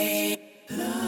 say love.